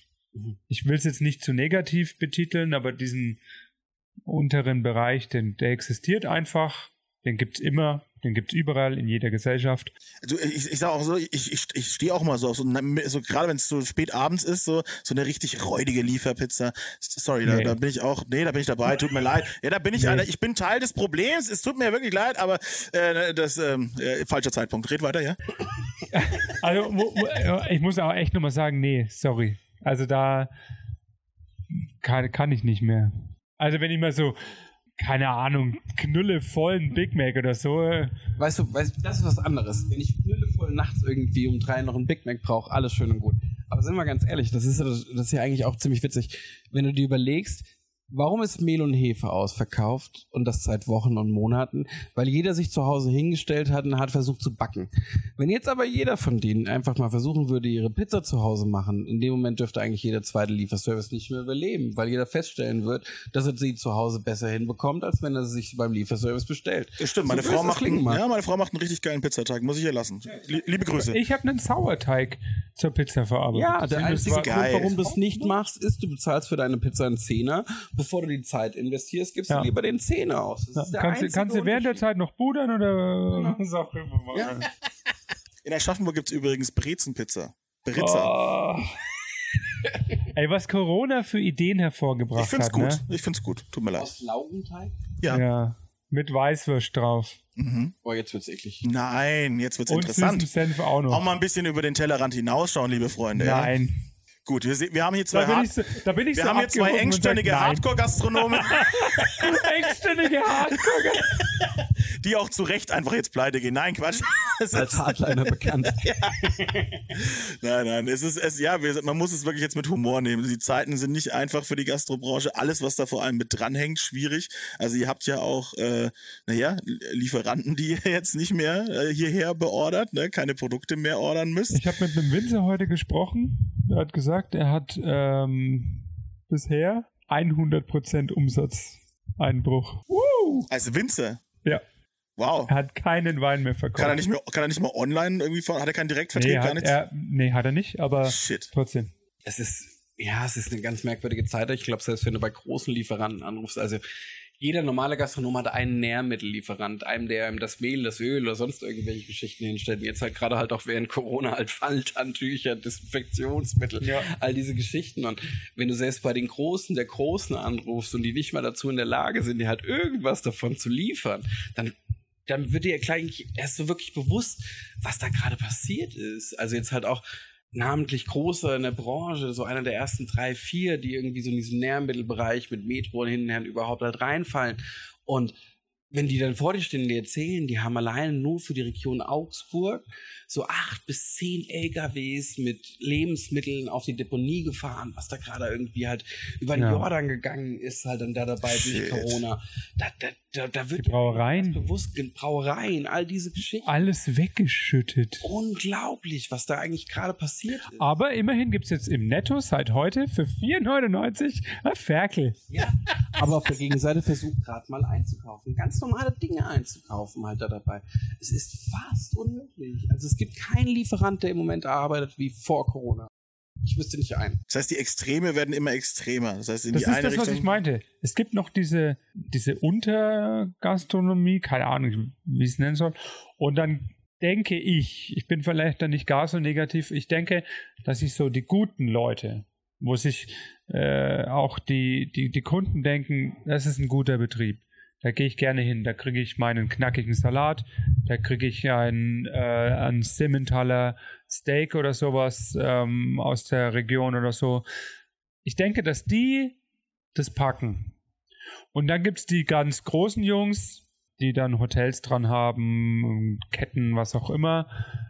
Ich will es jetzt nicht zu negativ betiteln, aber diesen unteren Bereich, den, der existiert einfach. Den gibt's immer, den gibt's überall in jeder Gesellschaft. Also ich, ich sag auch so, ich, ich, ich stehe auch mal so auf so, so gerade wenn es so spät abends ist, so, so eine richtig räudige Lieferpizza. Sorry, da, Nee. da bin ich auch, nee, da bin ich dabei, tut mir leid. Ja, da bin ich Nee. einer, ich bin Teil des Problems, es tut mir wirklich leid, aber äh, das, ähm, äh, falscher Zeitpunkt. Red weiter, ja? Also wo, ich muss auch echt nochmal sagen, nee, sorry. Also da kann, kann ich nicht mehr. Also wenn ich mal so, keine Ahnung, knüllevollen Big Mac oder so, äh, Weißt du, weißt, das ist was anderes. Wenn ich knüllevoll nachts irgendwie um drei noch einen Big Mac brauche, alles schön und gut. Aber sind wir ganz ehrlich, das ist, das ist ja eigentlich auch ziemlich witzig. Wenn du dir überlegst, warum ist Mehl und Hefe ausverkauft und das seit Wochen und Monaten? Weil jeder sich zu Hause hingestellt hat und hat versucht zu backen. Wenn jetzt aber jeder von denen einfach mal versuchen würde, ihre Pizza zu Hause machen, in dem Moment dürfte eigentlich jeder zweite Lieferservice nicht mehr überleben, weil jeder feststellen wird, dass er sie zu Hause besser hinbekommt, als wenn er sie sich beim Lieferservice bestellt. Stimmt, meine So Frau macht, einen, ja, meine Frau macht einen richtig geilen Pizzateig, muss ich ihr lassen. Lie- Liebe Grüße. ich habe einen Sauerteig zur Pizza verarbeitet. Ja, der einzige Grund, geil. warum du es nicht machst, ist, du bezahlst für deine Pizza einen Zehner. Bevor du die Zeit investierst, gibst Ja. du lieber den Zehner aus. Das ist der Kannst, kannst du während der. Zeit noch budern oder was auch immer? Ja. In Aschaffenburg gibt's übrigens Brezenpizza. Britzer. Oh. Ey, was Corona für Ideen hervorgebracht ich find's hat, gut. ne? Ich find's gut. Tut mir leid. Aus Laugenteig? Ja. Ja. Mit Weißwurst drauf. Mhm. Boah, jetzt wird's eklig. Nein, jetzt wird's Und interessant. Senf auch noch. Auch mal ein bisschen über den Tellerrand hinausschauen, liebe Freunde. Ja? Nein. Gut, wir, wir haben hier zwei, Da bin ich so, da bin ich wir so haben hier zwei engstirnige. Hardcore-Gastronomen, Engstirnige Hardcore. die auch zu Recht einfach jetzt pleite gehen. Nein, Quatsch. Als Hardliner bekannt. nein, nein, es ist, es, ja, wir, man muss es wirklich jetzt mit Humor nehmen. Die Zeiten sind nicht einfach für die Gastrobranche. Alles, was da vor allem mit dranhängt, schwierig. Also ihr habt ja auch, äh, naja, Lieferanten, die ihr jetzt nicht mehr äh, hierher beordert, ne, keine Produkte mehr ordern müsst. Ich habe mit einem Winzer heute gesprochen. Er hat gesagt, er hat ähm, bisher 100% Umsatzeinbruch. Als Winzer. Ja, Wow. er hat keinen Wein mehr verkauft. Kann er nicht mehr, kann er nicht mal online irgendwie von, hat er keinen Direktvertrieb, nee, gar hat nichts? er, nee, hat er nicht, aber Shit. trotzdem. Es ist, ja, es ist eine ganz merkwürdige Zeit. Ich glaube, selbst wenn du bei großen Lieferanten anrufst, also jeder normale Gastronom hat einen Nährmittellieferant, einem, der ihm das Mehl, das Öl oder sonst irgendwelche Geschichten hinstellt. Und Jetzt halt gerade halt auch während Corona halt Falltantücher, Desinfektionsmittel, Ja. all diese Geschichten. Und wenn du selbst bei den Großen der Großen anrufst und die nicht mal dazu in der Lage sind, dir halt irgendwas davon zu liefern, dann dann wird dir gleich erst so wirklich bewusst, was da gerade passiert ist. Also jetzt halt auch namentlich große in der Branche, so einer der ersten drei, vier, die irgendwie so in diesem Nährmittelbereich mit Metro und hin und her überhaupt halt reinfallen. Und wenn die dann vor dir stehen und dir erzählen, die haben alleine nur für die Region Augsburg so acht bis zehn LKWs mit Lebensmitteln auf die Deponie gefahren, was da gerade irgendwie halt über den Ja. Jordan gegangen ist, halt dann da dabei durch Shit. Corona. Da, da, da, da wird Die Brauereien. bewusst, Brauereien, all diese Geschichten. Alles weggeschüttet. Unglaublich, was da eigentlich gerade passiert ist. Aber immerhin gibt es jetzt im Netto seit heute für 4,99 ein Ferkel. Ja, aber auf der Gegenseite versucht gerade mal einzukaufen. Ganz normale Dinge einzukaufen halt da dabei. Es ist fast unmöglich. Also es gibt keinen Lieferant, der im Moment arbeitet wie vor Corona. Ich wüsste nicht einen. Das heißt, die Extreme werden immer extremer. Das heißt, in Das die ist eine das, Richtung. was ich meinte. Es gibt noch diese, diese Untergastronomie, keine Ahnung, wie ich es nennen soll. Und dann denke ich, ich bin vielleicht dann nicht gar so negativ, ich denke, dass ich so die guten Leute, wo sich äh, auch die, die, die Kunden denken, das ist ein guter Betrieb, Da gehe ich gerne hin. Da kriege ich meinen knackigen Salat. Da kriege ich ein, äh, ein Simmentaler Steak oder sowas ähm, aus der Region oder so. Ich denke, dass die das packen. Und dann gibt es die ganz großen Jungs, die dann Hotels dran haben, Ketten, was auch immer.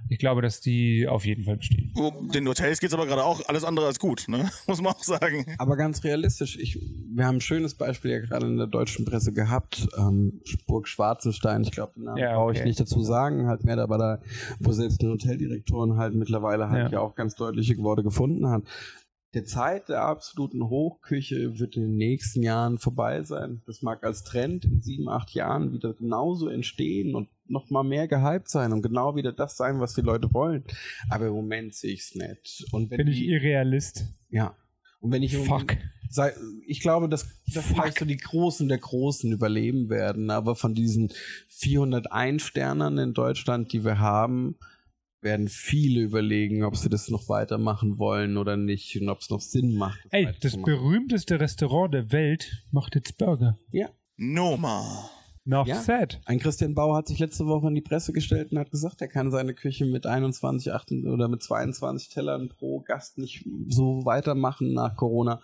Ich glaube, dass die auf jeden Fall bestehen. Den Hotels geht's aber gerade auch alles andere als gut, ne? muss man auch sagen. Aber ganz realistisch, ich, wir haben ein schönes Beispiel ja gerade in der deutschen Presse gehabt. Ähm, Burg Schwarzenstein, ich glaube, den Namen Ja, brauche ich okay. nicht dazu sagen, halt mehr aber da, wo selbst eine Hoteldirektorin halt mittlerweile halt Ja. ja. auch ganz deutliche Worte gefunden hat. Der Zeit der absoluten Hochküche wird in den nächsten Jahren vorbei sein. Das mag als Trend in sieben, acht Jahren wieder genauso entstehen und noch mal mehr gehypt sein und genau wieder das sein, was die Leute wollen. Aber im Moment sehe ich es nicht. Und wenn Bin ich die- Irrealist. ja. Und wenn ich Fuck. sei, ich glaube, dass, dass Fuck. vielleicht so die Großen der Großen überleben werden, aber von diesen 401 Sternern in Deutschland, die wir haben, werden viele überlegen, ob sie das noch weitermachen wollen oder nicht und ob es noch Sinn macht. Ey, das berühmteste Restaurant der Welt macht jetzt Burger. Ja. Noma. Enough Ja. said. Ein Christian Bauer hat sich letzte Woche in die Presse gestellt und hat gesagt, er kann seine Küche mit 21 8 oder mit 22 Tellern pro Gast nicht so weitermachen nach Corona.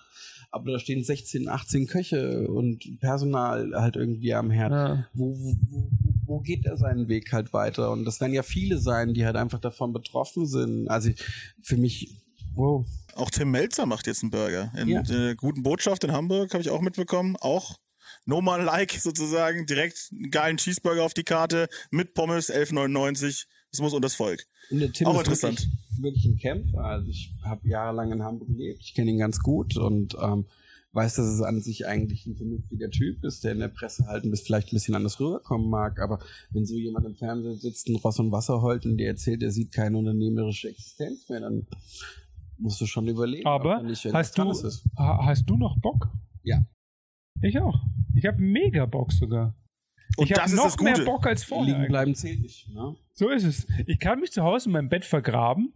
Aber da stehen 16, 18 Köche und Personal halt irgendwie am Herd. Ja. Wo, wo, wo- wo geht er seinen Weg halt weiter? Und das werden ja viele sein, die halt einfach davon betroffen sind. Also für mich, wow. Auch Tim Melzer macht jetzt einen Burger. In Ja. der guten Botschaft in Hamburg habe ich auch mitbekommen. Auch Noma-like sozusagen. Direkt einen geilen Cheeseburger auf die Karte mit Pommes 11,99. Das muss unter das Volk. Und der Tim Auch ist interessant. Wirklich, wirklich ein Kämpfer. Also ich habe jahrelang in Hamburg gelebt. Ich kenne ihn ganz gut und ähm, weiß, dass es an sich eigentlich ein vernünftiger Typ ist, der in der Presse halt ein bisschen, vielleicht ein bisschen anders rüberkommen mag. Aber wenn so jemand im Fernsehen sitzt und Ross und Wasser heult und dir erzählt, er sieht keine unternehmerische Existenz mehr, dann musst du schon überlegen. Aber er nicht hast du, hast du noch Bock? Ja. Ich auch. Ich habe mega Bock sogar. Und ich habe noch das mehr. Bock als vorher. Liegen bleiben zählt nicht. Ne? So ist es. Ich kann mich zu Hause in meinem Bett vergraben,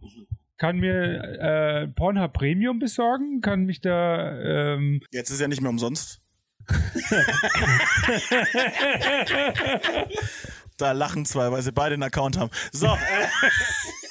kann mir äh, Pornhub Premium besorgen, kann mich da ähm, Jetzt ist ja nicht mehr umsonst. da lachen zwei, weil sie beide einen Account haben. So,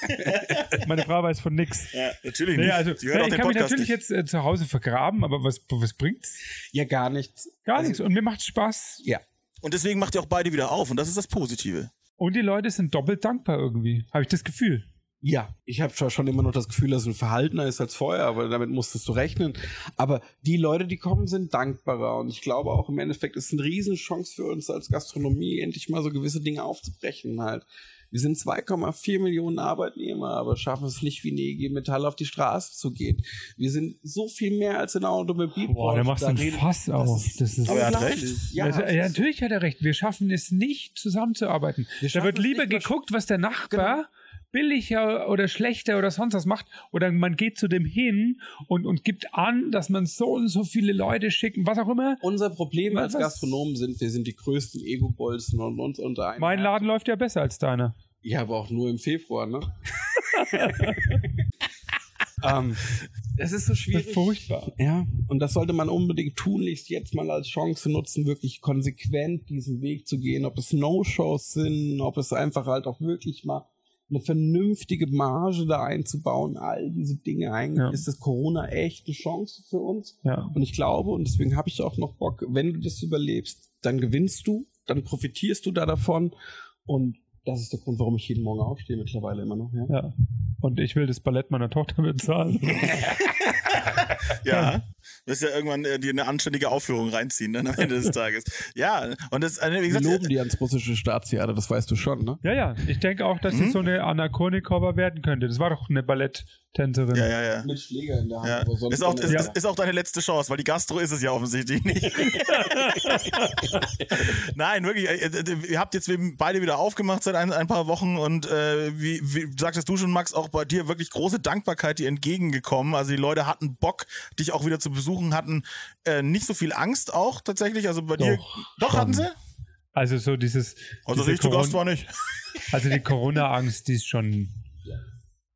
äh, meine Frau weiß von nix. ja, natürlich Nee, nicht. also, Die hören nee, auch ich den kann mich Podcast natürlich nicht. jetzt äh, zu Hause vergraben, aber was, was bringt's? Ja, gar nichts. Gar Also- nichts. Und mir macht Spaß. Ja. Und deswegen macht ihr auch beide wieder auf. Und das ist das Positive. Und die Leute sind doppelt dankbar irgendwie. Habe ich das Gefühl. Ja, ich habe schon immer noch das Gefühl, dass es ein verhaltener ist als vorher, aber damit musstest du rechnen. Aber die Leute, die kommen, sind dankbarer. Und ich glaube auch im Endeffekt ist es eine Riesenchance für uns als Gastronomie, endlich mal so gewisse Dinge aufzubrechen halt. Wir sind 2,4 Millionen Arbeitnehmer, aber schaffen es nicht wie eine IG Metall auf die Straße zu gehen. Wir sind so viel mehr als in der Automobilbranche. Boah, da machst du ein Fass auf. Das ist- Aber er hat recht. Ja, also, ja, ist natürlich hat er recht. Wir schaffen es nicht, zusammenzuarbeiten. Da wird lieber geguckt, was der Nachbar billiger oder schlechter oder sonst was macht. Oder man geht zu dem hin und, und gibt an, dass man so und so viele Leute schicken, was auch immer. Unser Problem als Was- Gastronomen sind, wir sind die größten Ego-Bolzen und uns unter einem. Mein. Laden läuft ja besser als deiner. Ja, aber auch nur im Februar, ne? ähm, das ist so Das schwierig. ist furchtbar. Ja, und das sollte man unbedingt tunlichst jetzt mal als Chance nutzen, wirklich konsequent diesen Weg zu gehen, ob es No-Shows sind, ob es einfach halt auch wirklich mal eine vernünftige Marge da einzubauen, all diese Dinge. Eigentlich Ja. ist das Corona echt eine Chance für uns. Ja. Und ich glaube, und deswegen habe ich auch noch Bock, wenn du das überlebst, dann gewinnst du, dann profitierst du da davon. Und das ist der Grund, warum ich jeden Morgen aufstehe mittlerweile immer noch. Ja. ja. Und ich will das Ballett meiner Tochter bezahlen. Ja. Wirst ja irgendwann äh, dir eine anständige Aufführung reinziehen dann am Ende des Tages. Ja, und das, äh, wie Wir gesagt, loben die ans russische Staatstheater, das weißt du schon, ne? ja, ja. Ich denke auch, dass Mhm. sie so eine Anna Kournikova werden könnte. Das war doch eine Balletttänzerin. ja, ja, ja. Mit Schläger in der Hand. Ja. Ist, auch, ist, Ja. ist, auch deine letzte Chance, weil die Gastro ist es ja offensichtlich nicht. Nein, wirklich. äh, äh, Ihr habt jetzt beide wieder aufgemacht seit ein, ein paar Wochen und äh, wie, wie sagtest du schon, Max, auch bei dir wirklich große Dankbarkeit dir entgegengekommen. Also die Leute hatten Bock, dich auch wieder zu besuchen, hatten äh, nicht so viel Angst auch tatsächlich. Also bei dir. Doch, schon. hatten sie? Also so dieses. Also diese ich zu Gast war nicht. Also die Corona-Angst, die ist schon.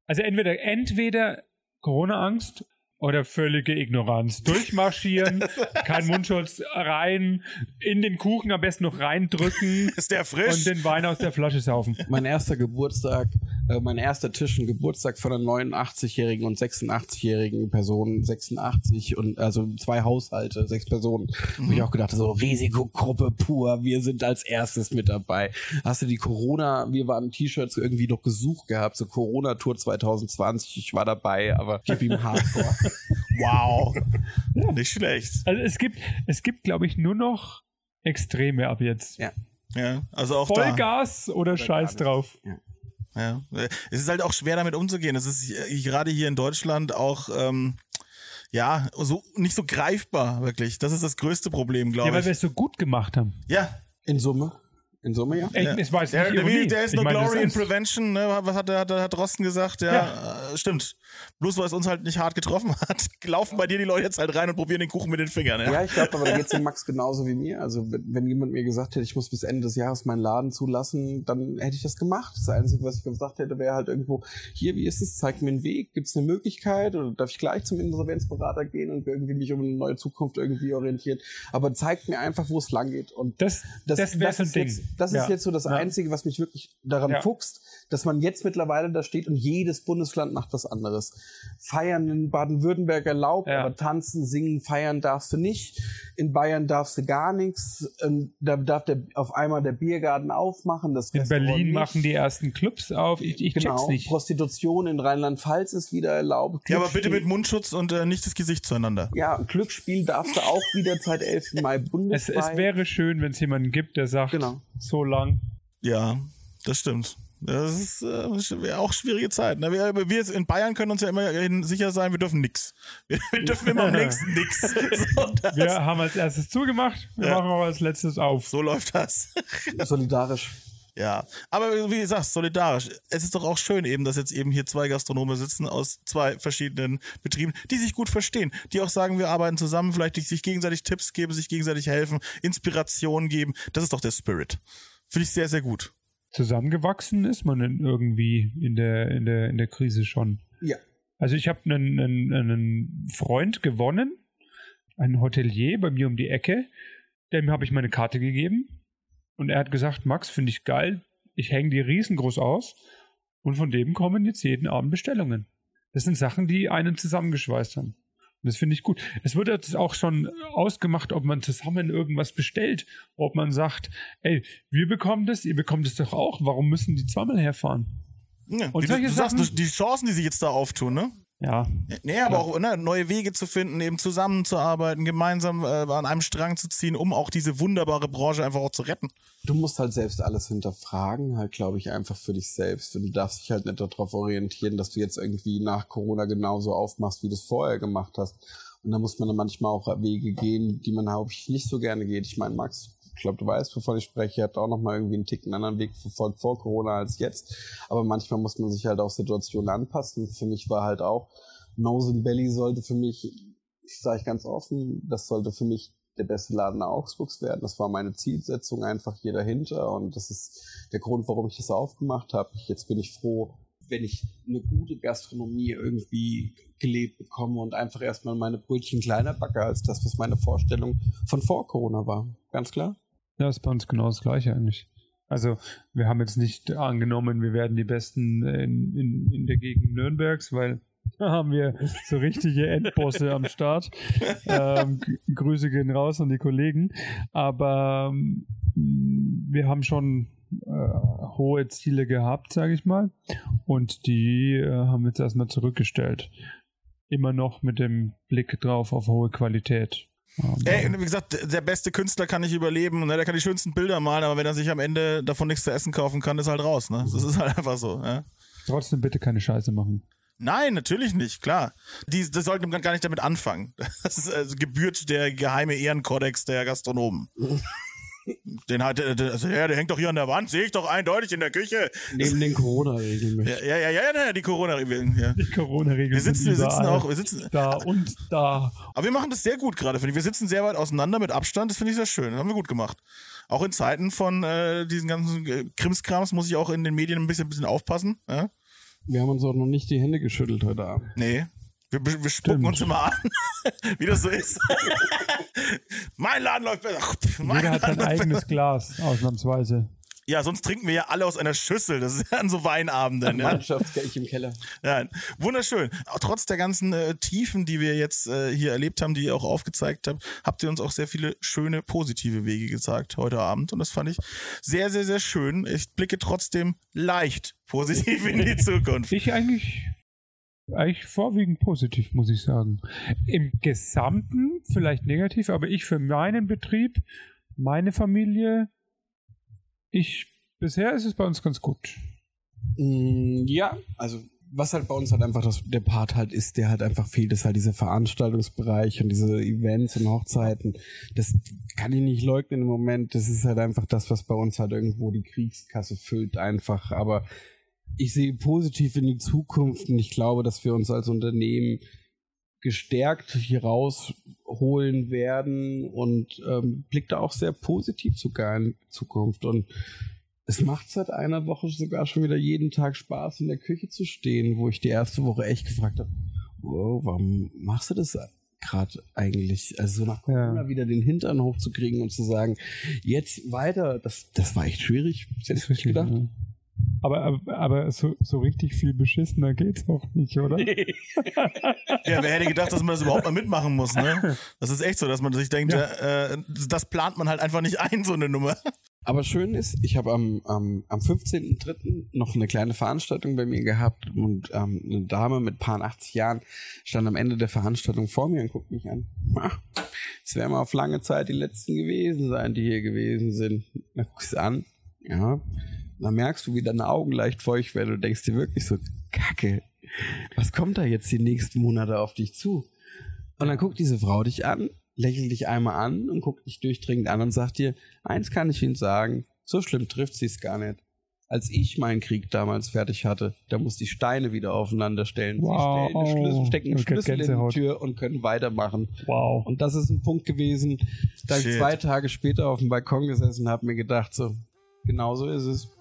Also entweder entweder Corona-Angst oder völlige Ignoranz. Durchmarschieren, kein Mundschutz rein, in den Kuchen am besten noch reindrücken Ist der frisch? und den Wein aus der Flasche saufen. Mein erster Geburtstag, äh, mein erster Tisch, ein Geburtstag von einer 89-jährigen und 86-jährigen Person, 86 und also zwei Haushalte, sechs Personen. Wo ich auch gedacht so Risikogruppe pur, wir sind als erstes mit dabei. Hast du die Corona, wir waren T-Shirts irgendwie noch gesucht gehabt, so Corona-Tour 2020, ich war dabei, aber gib ihm Hardcore. wow. Nicht schlecht. Also es gibt, es gibt, glaube ich, nur noch Extreme ab jetzt. ja. Ja, also auch da. Vollgas oder Scheiß drauf. Ja. Es ist halt auch schwer damit umzugehen. Es ist gerade hier in Deutschland auch ähm, ja so nicht so greifbar wirklich. Das ist das größte Problem, Ja, glaube weil wir ich. es so gut gemacht haben. Ja, In Summe. In Summe, ja. Ja. Es war jetzt Der, nicht der, ist Ich no meine das glory in prevention, ne? Was hat, hat, hat Drosten gesagt? Ja, Äh, stimmt. Bloß weil es uns halt nicht hart getroffen hat, laufen bei dir die Leute jetzt halt rein und probieren den Kuchen mit den Fingern. Ja, Ja, ich glaube, aber da geht's dem Max genauso wie mir. Also wenn, wenn jemand mir gesagt hätte, ich muss bis Ende des Jahres meinen Laden zulassen, dann hätte ich das gemacht. Das Einzige, was ich gesagt hätte, wäre halt irgendwo, hier, wie ist es? Zeig mir einen Weg. Gibt's eine Möglichkeit? Oder darf ich gleich zum Insolvenzberater gehen und irgendwie mich um eine neue Zukunft irgendwie orientieren? Aber zeigt mir einfach, wo es lang geht. Und Das, das, das, wäre das, so ein Ding. jetzt, das Ja. ist jetzt so das Ja. Einzige, was mich wirklich daran Ja. fuchst, dass man jetzt mittlerweile da steht und jedes Bundesland macht was anderes. Feiern in Baden-Württemberg erlaubt, Ja. aber tanzen, singen, feiern darfst du nicht. In Bayern darfst du gar nichts. Ähm, Da darf der, auf einmal der Biergarten aufmachen. Das In Restaurant Berlin nicht. machen die ersten Clubs auf. Ich, ich Genau, check's nicht. Prostitution in Rheinland-Pfalz ist wieder erlaubt. ja aber bitte Glücksspiel- mit Mundschutz und äh, nicht das Gesicht zueinander. Ja, Glücksspiel darfst du auch wieder seit 11. Mai Es, bundesweit. es wäre schön, wenn es jemanden gibt, der sagt, Genau. So lang. Ja, das stimmt. Das ist äh, auch schwierige Zeit. Ne? Wir, wir in Bayern können uns ja immer sicher sein, wir dürfen nix. Wir, wir dürfen immer am längsten das, Wir haben als erstes zugemacht, wir Ja. machen auch als letztes auf. so läuft das. solidarisch. Ja, aber wie gesagt, solidarisch. Es ist doch auch schön eben, dass jetzt eben hier zwei Gastronome sitzen aus zwei verschiedenen Betrieben, die sich gut verstehen, die auch sagen, wir arbeiten zusammen, vielleicht die sich gegenseitig Tipps geben, sich gegenseitig helfen, Inspiration geben. Das ist doch der Spirit. Finde ich sehr, sehr gut. Zusammengewachsen ist man denn irgendwie in der, in der, in der Krise schon. Ja. Also ich habe einen, einen, einen Freund gewonnen, einen Hotelier bei mir um die Ecke, dem habe ich meine Karte gegeben und er hat gesagt, Max, finde ich geil, ich hänge die riesengroß aus und von dem kommen jetzt jeden Abend Bestellungen. Das sind Sachen, die einen zusammengeschweißt haben. Und das finde ich gut. Es wird jetzt auch schon ausgemacht, ob man zusammen irgendwas bestellt, ob man sagt, ey, wir bekommen das, ihr bekommt es doch auch, warum müssen die zweimal herfahren? Ja, Und du, solche du sagst, Sachen- die Chancen, die sich jetzt da auftun, ne? Ja, Nee, aber auch ne, neue Wege zu finden, eben zusammenzuarbeiten, gemeinsam äh, an einem Strang zu ziehen, um auch diese wunderbare Branche einfach auch zu retten. Du musst halt selbst alles hinterfragen, halt, glaube ich, einfach für dich selbst. Und du darfst dich halt nicht darauf orientieren, dass du jetzt irgendwie nach Corona genauso aufmachst, wie du es vorher gemacht hast. Und da muss man dann manchmal auch Wege gehen, die man, glaube ich, nicht so gerne geht. Ich meine, Max, ich glaube, du weißt, wovon ich spreche, ihr habt auch noch mal irgendwie einen Ticken anderen Weg verfolgt vor Corona als jetzt. Aber manchmal muss man sich halt auch Situationen anpassen. Für mich war halt auch, Nose and Belly sollte für mich, ich sage ich ganz offen, das sollte für mich der beste Laden Augsburgs werden. Das war meine Zielsetzung, einfach hier dahinter. Und das ist der Grund, warum ich das aufgemacht habe. Jetzt bin ich froh, wenn ich eine gute Gastronomie irgendwie gelebt bekomme und einfach erstmal meine Brötchen kleiner backe als das, was meine Vorstellung von vor Corona war. Ganz klar. Ja, ist bei uns genau das Gleiche eigentlich. Also, wir haben jetzt nicht angenommen, wir werden die Besten in, in, in der Gegend Nürnbergs, weil da haben wir so richtige Endbosse am Start. Ähm, Grüße gehen raus an die Kollegen. Aber ähm, wir haben schon äh, hohe Ziele gehabt, sage ich mal. Und die äh, haben wir jetzt erstmal zurückgestellt. Immer noch mit dem Blick drauf auf hohe Qualität. Ey, wie gesagt, der beste Künstler kann nicht überleben, ne? der kann die schönsten Bilder malen, aber wenn er sich am Ende davon nichts zu essen kaufen kann, ist halt raus. Ne? Das ist halt einfach so. Ja? Trotzdem bitte keine Scheiße machen. Nein, natürlich nicht, klar. Die, das sollten gar nicht damit anfangen. Das ist, also, gebührt der geheime Ehrenkodex der Gastronomen. Den hat, der- der- also, ja, der hängt doch hier an der Wand, sehe ich doch eindeutig in der Küche. Neben den Corona-Regeln Ja, ja, ja, ja, ja die Corona-Regeln. Ja. Die Corona-Regeln Wir sitzen, wir sitzen auch, wir sitzen, da und da. aber wir machen das sehr gut gerade, finde ich. Wir sitzen sehr weit auseinander mit Abstand, das finde ich sehr schön. Das haben wir gut gemacht. Auch in Zeiten von äh, diesen ganzen äh, Krimskrams muss ich auch in den Medien ein bisschen, ein bisschen aufpassen. Ja? Wir haben uns auch noch nicht die Hände geschüttelt heute Abend. Nee. Wir, wir spucken Stimmt. uns immer an, wie das so ist. mein Laden läuft besser. Mein Jeder hat sein Laden eigenes Glas, ausnahmsweise. Ja, sonst trinken wir ja alle aus einer Schüssel. Das ist ja an so Weinabenden. Ja. Mannschaftskelch im Keller. Ja, wunderschön. Trotz der ganzen äh, Tiefen, die wir jetzt äh, hier erlebt haben, die ihr auch aufgezeigt habt, habt ihr uns auch sehr viele schöne, positive Wege gezeigt heute Abend. Und das fand ich sehr, sehr, sehr schön. Ich blicke trotzdem leicht positiv in die Zukunft. Ich eigentlich, eigentlich vorwiegend positiv, muss ich sagen. Im Gesamten vielleicht negativ, aber ich für meinen Betrieb, meine Familie, ich, bisher ist es bei uns ganz gut. Mm, Ja, also was halt bei uns halt einfach das, der Part halt ist, der halt einfach fehlt, ist halt dieser Veranstaltungsbereich und diese Events und Hochzeiten. Das kann ich nicht leugnen im Moment. Das ist halt einfach das, was bei uns halt irgendwo die Kriegskasse füllt einfach. Aber ich sehe positiv in die Zukunft und ich glaube, dass wir uns als Unternehmen gestärkt hier rausholen werden und ähm, blickt da auch sehr positiv sogar in die Zukunft. Und es macht seit einer Woche sogar schon wieder jeden Tag Spaß, in der Küche zu stehen, wo ich die erste Woche echt gefragt habe, wow, warum machst du das gerade eigentlich? Also so nach Corona Ja. wieder den Hintern hochzukriegen und zu sagen, jetzt weiter, das, das war echt schwierig. Hätte ich nicht gedacht. ja. Aber, aber, aber so, so richtig viel beschissener geht's auch nicht, oder? Ja, wer hätte gedacht, dass man das überhaupt mal mitmachen muss, ne? Das ist echt so, dass man sich denkt, äh, das plant man halt einfach nicht ein, so eine Nummer. Aber schön ist, ich habe am, am, am 15.03. noch eine kleine Veranstaltung bei mir gehabt und ähm, eine Dame mit paar 80 Jahren stand am Ende der Veranstaltung vor mir und guckt mich an. Es werden mal auf lange Zeit die letzten gewesen sein, die hier gewesen sind. Dann guckst du an, ja. Dann merkst du, wie deine Augen leicht feucht werden und denkst dir wirklich so, Kacke, was kommt da jetzt die nächsten Monate auf dich zu? Und dann guckt diese Frau dich an, lächelt dich einmal an und guckt dich durchdringend an und sagt dir, eins kann ich Ihnen sagen, so schlimm trifft sie es gar nicht. Als ich meinen Krieg damals fertig hatte, da musste ich Steine wieder aufeinander stellen. Wow. Sie stellen Schlüssel, stecken Ich krieg Schlüssel in die. Tür und können weitermachen. Wow. Und das ist ein Punkt gewesen, da ich Shit. zwei Tage später auf dem Balkon gesessen habe, mir gedacht, so, genau so ist es.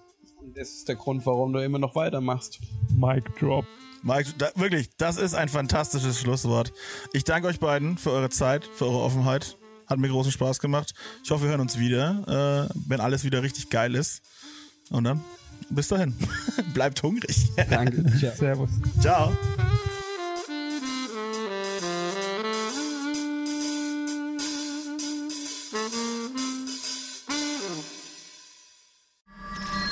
Und das ist der Grund, warum du immer noch weitermachst. Mic drop. Mike, da, wirklich, das ist ein fantastisches Schlusswort. Ich danke euch beiden für eure Zeit, für eure Offenheit. Hat mir großen Spaß gemacht. Ich hoffe, wir hören uns wieder, äh, wenn alles wieder richtig geil ist. Und dann bis dahin. Bleibt hungrig. Danke. Ciao. Servus. Ciao.